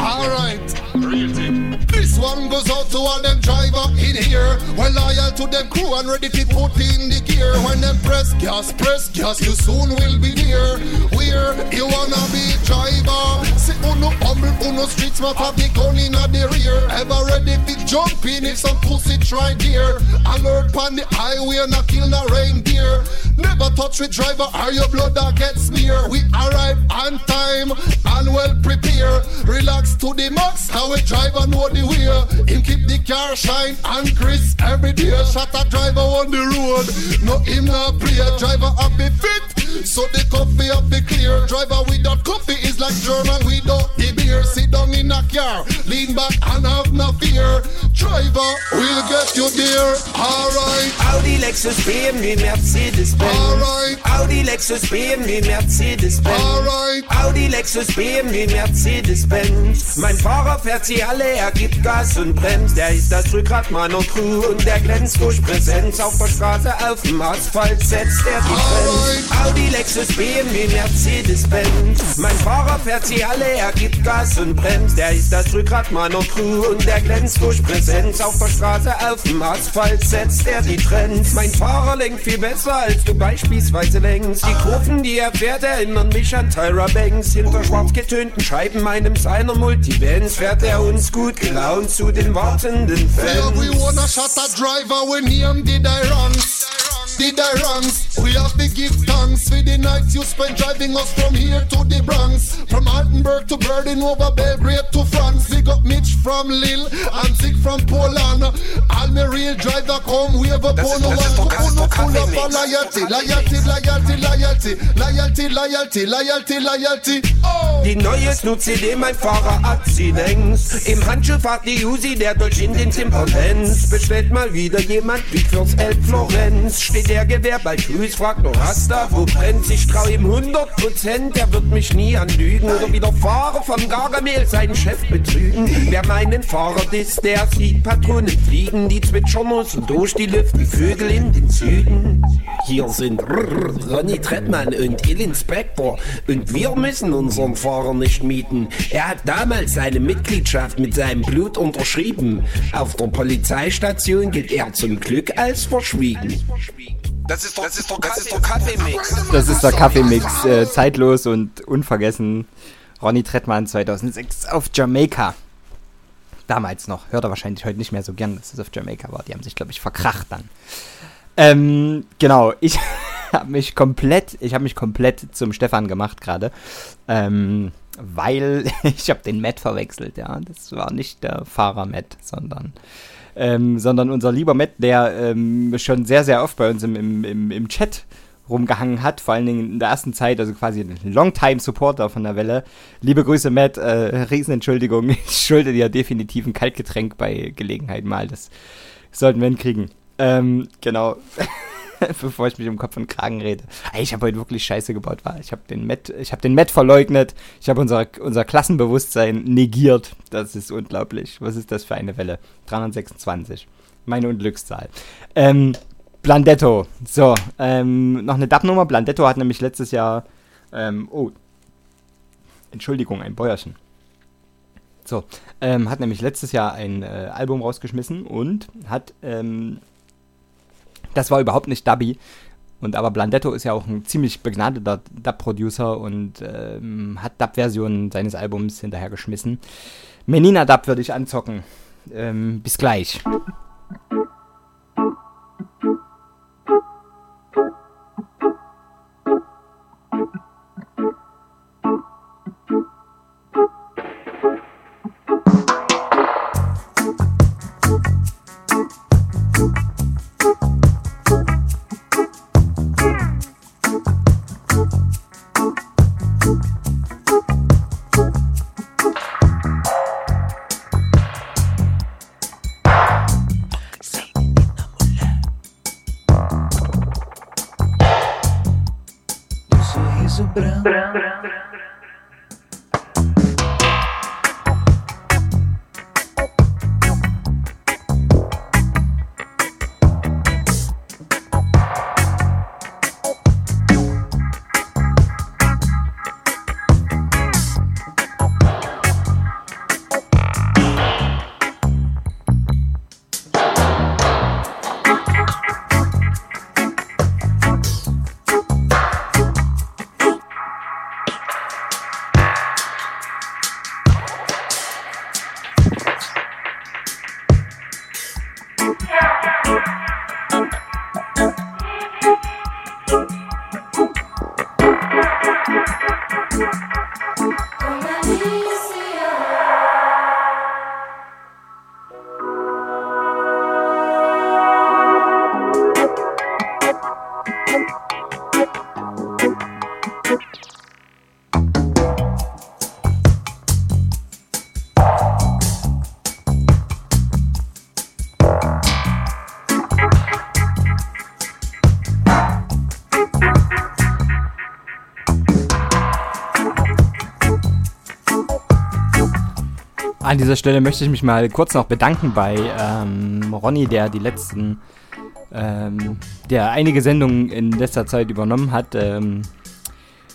Alright, real. This one goes out to all them driver in here. Well loyal to them crew and ready to put in the gear. When them press gas, press gas, you soon will be there. Where you wanna be driver? Say uno humble, uno street smart, have the gun in the rear. Ever ready to jump in if some pussy try dear. Alert on the highway, not kill no reindeer. Never touch with driver, or your blood that gets smear. We arrive on time and well prepared. Relax to the max, how a driver know the way. Him keep the car shine and crisp every day. Shot a driver on the road, no him not play. Driver have be fit, so the coffee have be clear. Driver without coffee is like German without the beer. Sit down in a car, lean back and have no fear. Driver we'll get you there, alright. Audi, Lexus, BMW, Mercedes-Benz. Alright. Audi, Lexus, BMW, Mercedes-Benz. Alright. Audi, Lexus, BMW, Mercedes-Benz. Mein Fahrer fährt sie alle, er gibt Gas und bremst. Er ist das Rückgrat meiner Crew und der glänzt durch Präsenz. Auf der Straße, auf dem Asphalt setzt er die Trends. Audi, Lexus, BMW, Mercedes-Benz. Mein Fahrer fährt sie alle, er gibt Gas und bremst. Er ist das Rückgrat meiner Crew und der glänzt durch Präsenz. Auf der Straße, auf dem Asphalt setzt er die Trends. Mein Fahrer lenkt viel besser, als du beispielsweise lenkst. Die Kurven, die er fährt, erinnern mich an Tyra Banks. Hinter schwarz getönten Scheiben meinem seiner Multivans fährt er uns gut gelaunt zu den wartenden Fans. wanna shot a driver when I runs. Did I runs? We have to give thanks for the nights you spent driving us from here to the Bronx. From Altenburg to Berlin over Belgrade to France. We got Mitch from Lille and Zig from Poland. All me real driver come wave up on no one to pull up, on loyalty, loyalty, loyalty, loyalty, loyalty, loyalty, loyalty, loyalty. Oh! Die neue Snoop-CD, mein Fahrer hat sie längst. Im Handschuh fahrt die Uzi, der durch in den Timberlands. Bestellt mal wieder jemand wie fürs El Florenz. Steht Gewehr bei Tschüss, fragt nur Rasta, wo brennt's? Ich trau ihm 100 Prozent, der wird mich nie anlügen. Oder wie der Fahrer vom Gargamel seinen Chef betrügen. Wer meinen Fahrer disst, der sieht Patronen fliegen. Die zwitschern uns durch die wie Vögel in den Süden. Hier sind Ronny Trettmann und Il Inspector. Und wir müssen unseren Fahrer nicht mieten. Er hat damals seine Mitgliedschaft mit seinem Blut unterschrieben. Auf der Polizeistation gilt er zum Glück als verschwiegen. Das ist doch, das ist doch, das ist doch Kaffeemix. Das ist der Kaffeemix, äh, zeitlos und unvergessen. Ronny Trettmann 2006 auf Jamaika. Damals noch. Hört er wahrscheinlich heute nicht mehr so gern, dass es auf Jamaika war. Die haben sich, glaube ich, verkracht dann. Ähm, genau. Ich habe mich komplett, ich habe mich komplett zum Stefan gemacht gerade. Ähm, weil ich habe den Matt verwechselt, ja. Das war nicht der Fahrer Matt, sondern ähm, sondern unser lieber Matt, der ähm, schon sehr, sehr oft bei uns im, im, im, im Chat rumgehangen hat, vor allen Dingen in der ersten Zeit, also quasi ein Longtime-Supporter von der Welle. Liebe Grüße, Matt, äh, Riesenentschuldigung, ich schulde dir definitiv ein Kaltgetränk bei Gelegenheit mal, das sollten wir hinkriegen. Ähm, genau, bevor ich mich um Kopf und Kragen rede. Ey, ich habe heute wirklich Scheiße gebaut, war. Ich habe den Matt, ich habe den Matt verleugnet, ich habe unser, unser Klassenbewusstsein negiert. Das ist unglaublich. Was ist das für eine Welle? 326. Meine Unglückszahl. Ähm, Blandetto. So, ähm, noch eine DAP-Nummer. Blandetto hat nämlich letztes Jahr, ähm, oh, Entschuldigung, ein Bäuerchen. So, ähm, hat nämlich letztes Jahr ein äh, Album rausgeschmissen und hat, ähm, das war überhaupt nicht Dubby. Und aber Blandetto ist ja auch ein ziemlich begnadeter Dub-Producer und ähm, hat Dub-Versionen seines Albums hinterhergeschmissen. Menina Dub würde ich anzocken. Ähm, bis gleich. sorriso branco. branco. An dieser Stelle möchte ich mich mal kurz noch bedanken bei ähm, Ronny, der die letzten, ähm, der einige Sendungen in letzter Zeit übernommen hat. Ähm,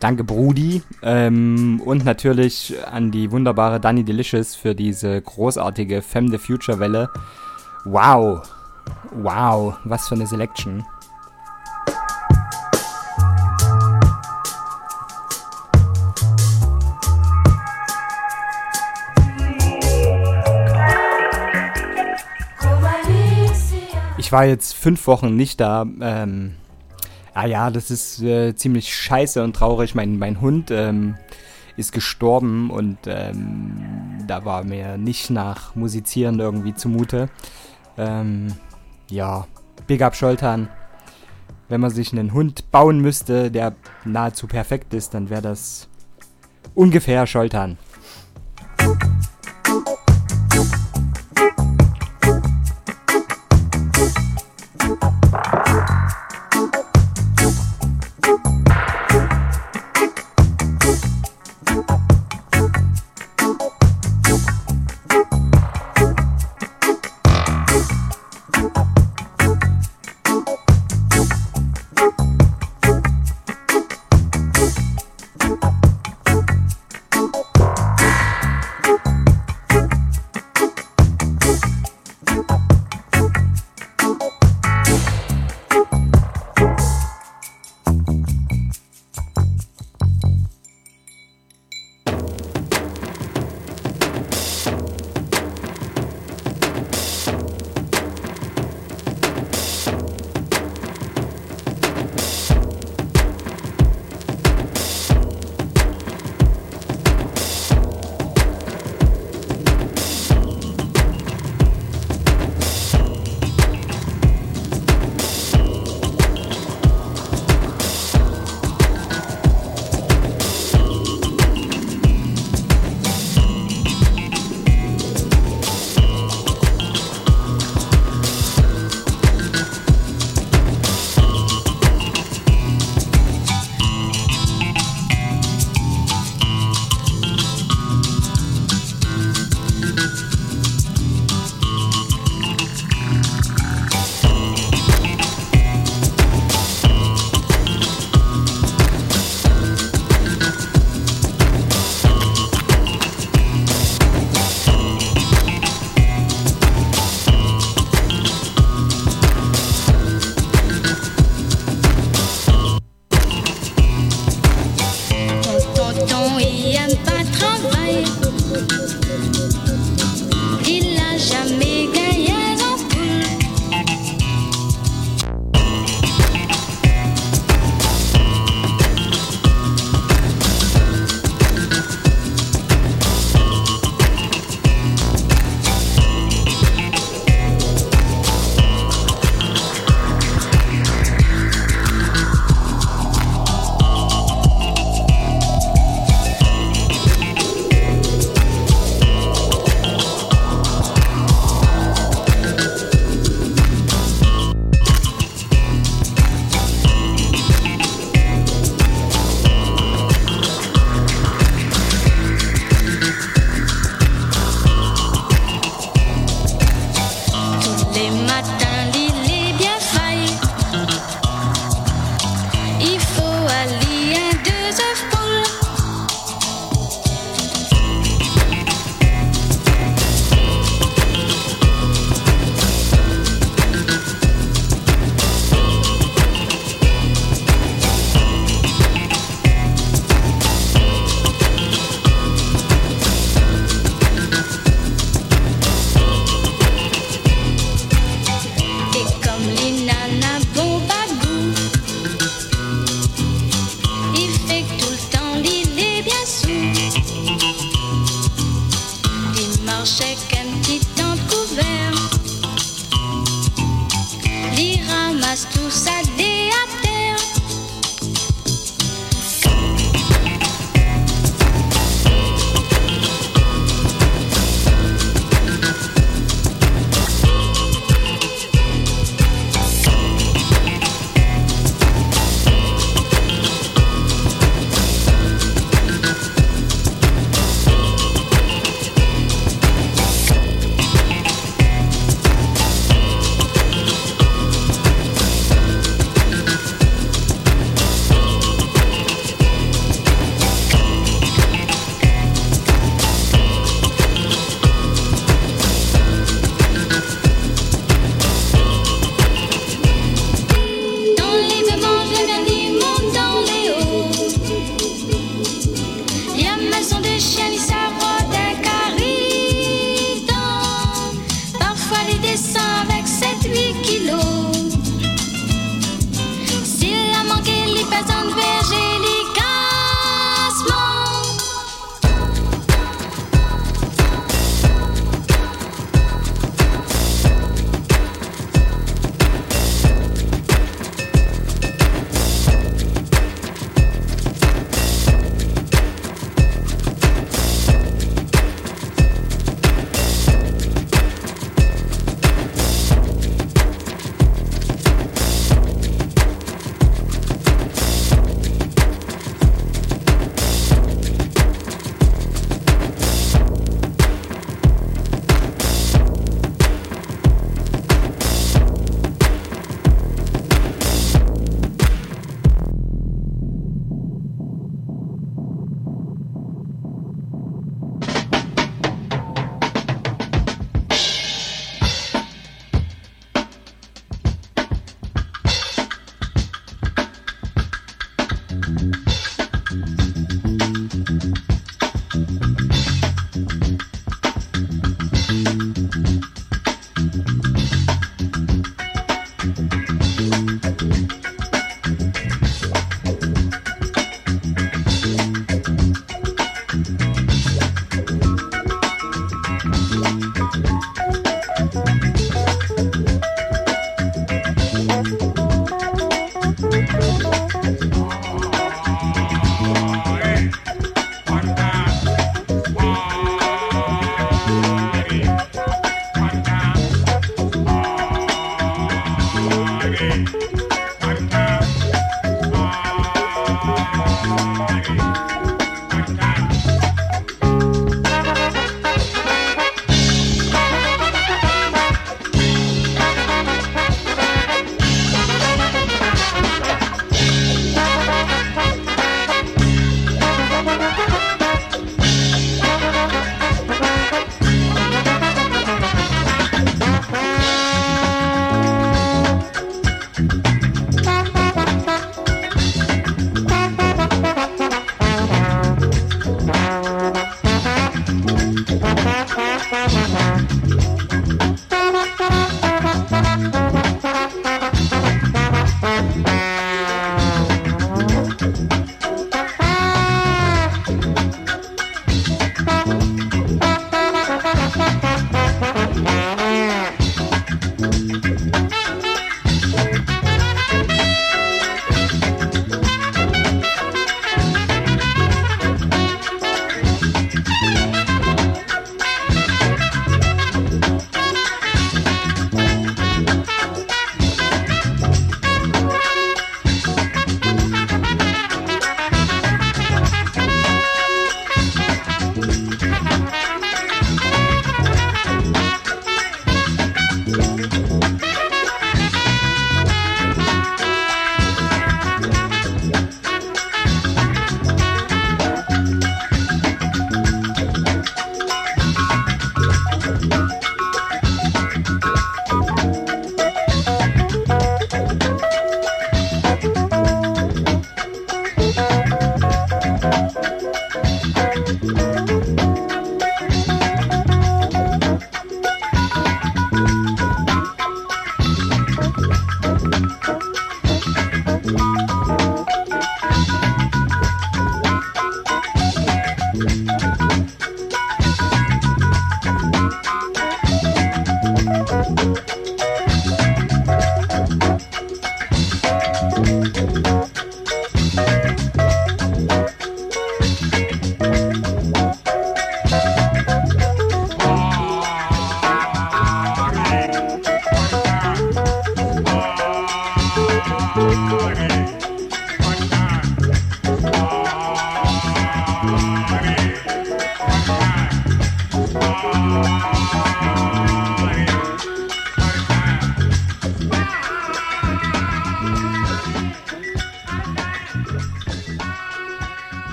danke Brudi ähm, und natürlich an die wunderbare Danny Delicious für diese großartige Femme the Future Welle. Wow, wow, was für eine Selection. War jetzt fünf Wochen nicht da. Ähm, ah ja, das ist äh, ziemlich scheiße und traurig. Mein, mein Hund ähm, ist gestorben und ähm, da war mir nicht nach Musizieren irgendwie zumute. Ähm, ja, Big Up Scholtern. Wenn man sich einen Hund bauen müsste, der nahezu perfekt ist, dann wäre das ungefähr Scholtern.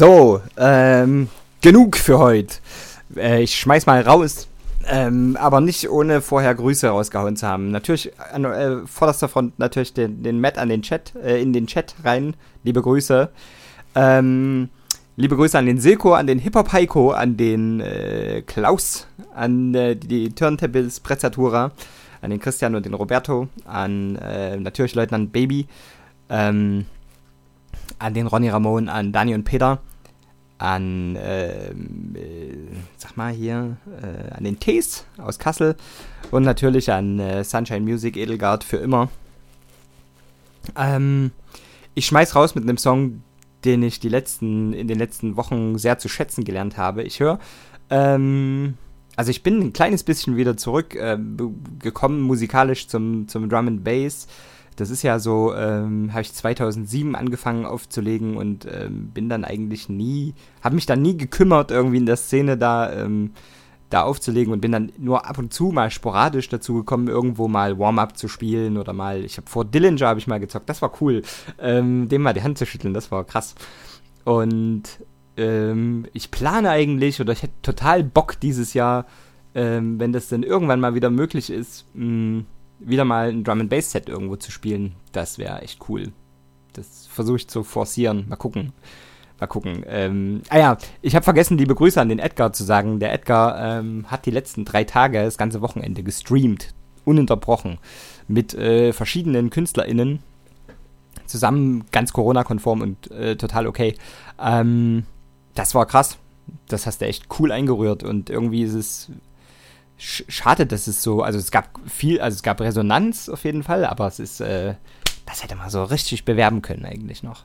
So, ähm, genug für heute. Äh, ich schmeiß mal raus. Ähm, aber nicht ohne vorher Grüße rausgehauen zu haben. Natürlich an äh, vorderster Front natürlich den, den Matt an den Chat, äh, in den Chat rein. Liebe Grüße. Ähm, liebe Grüße an den Silko, an den Hip-Hop Heiko, an den äh, Klaus, an äh, die Turntables Prezzatura, an den Christian und den Roberto, an äh, natürlich Leutnant Baby, ähm, an den Ronny Ramon, an Dani und Peter, an, ähm, äh, sag mal hier, äh, an den Tees aus Kassel und natürlich an äh, Sunshine Music Edelgard für immer. Ähm, ich schmeiß raus mit einem Song, den ich die letzten, in den letzten Wochen sehr zu schätzen gelernt habe. Ich höre, ähm, also ich bin ein kleines bisschen wieder zurückgekommen musikalisch zum, zum Drum and Bass. Das ist ja so, ähm, habe ich 2007 angefangen aufzulegen und ähm, bin dann eigentlich nie, habe mich dann nie gekümmert, irgendwie in der Szene da, ähm, da aufzulegen und bin dann nur ab und zu mal sporadisch dazu gekommen, irgendwo mal Warm-up zu spielen oder mal, ich habe vor Dillinger habe ich mal gezockt, das war cool, ähm, dem mal die Hand zu schütteln, das war krass. Und ähm, ich plane eigentlich oder ich hätte total Bock dieses Jahr, ähm, wenn das dann irgendwann mal wieder möglich ist, mh, wieder mal ein Drum and Bass Set irgendwo zu spielen, das wäre echt cool. das versuche ich zu forcieren. Mal gucken. Mal gucken. Ähm, ah ja, ich habe vergessen, liebe Grüße an den Edgar zu sagen. Der Edgar ähm, hat die letzten drei Tage, das ganze Wochenende gestreamt, ununterbrochen, mit äh, verschiedenen KünstlerInnen. Zusammen ganz Corona-konform und äh, total okay. Ähm, das war krass. Das hast du echt cool eingerührt und irgendwie ist es schade, dass es so, also es gab viel, also es gab Resonanz auf jeden Fall, aber es ist, äh, das hätte man so richtig bewerben können eigentlich noch.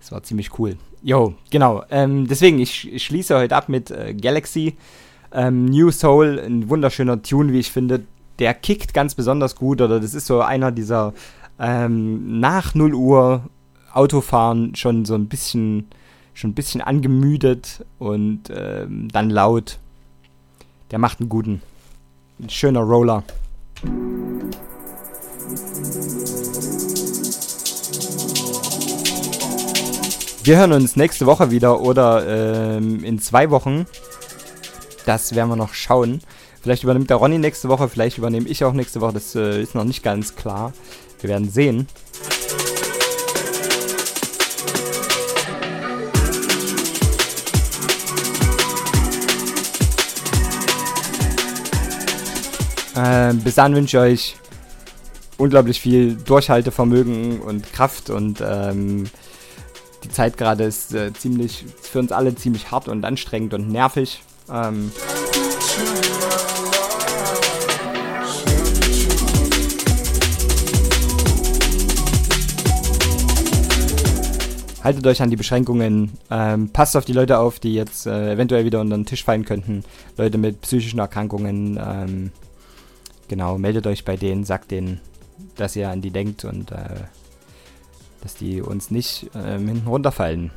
Das war ziemlich cool. Jo, genau. Ähm, deswegen, ich, ich, schließe heute ab mit äh, Galaxy. Ähm, New Soul, ein wunderschöner Tune, wie ich finde. Der kickt ganz besonders gut, oder das ist so einer dieser ähm, nach 0 Uhr Autofahren schon so ein bisschen, schon ein bisschen angemüdet und ähm, dann laut. Der macht einen guten. Ein schöner Roller. Wir hören uns nächste Woche wieder oder ähm, in zwei Wochen. Das werden wir noch schauen. Vielleicht übernimmt der Ronny nächste Woche, vielleicht übernehme ich auch nächste Woche. Das äh, ist noch nicht ganz klar. Wir werden sehen. Äh, bis dann wünsche ich euch unglaublich viel Durchhaltevermögen und Kraft und ähm, die Zeit gerade ist äh, ziemlich für uns alle ziemlich hart und anstrengend und nervig. Ähm, haltet euch an die Beschränkungen, ähm, passt auf die Leute auf, die jetzt äh, eventuell wieder unter den Tisch fallen könnten, Leute mit psychischen Erkrankungen, ähm, genau, meldet euch bei denen, sagt denen, dass ihr an die denkt und äh, dass die uns nicht ähm, hinten runterfallen.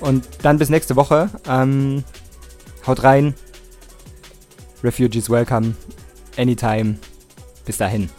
Und dann bis nächste Woche. Ähm, haut rein. Refugees welcome. Anytime. Bis dahin.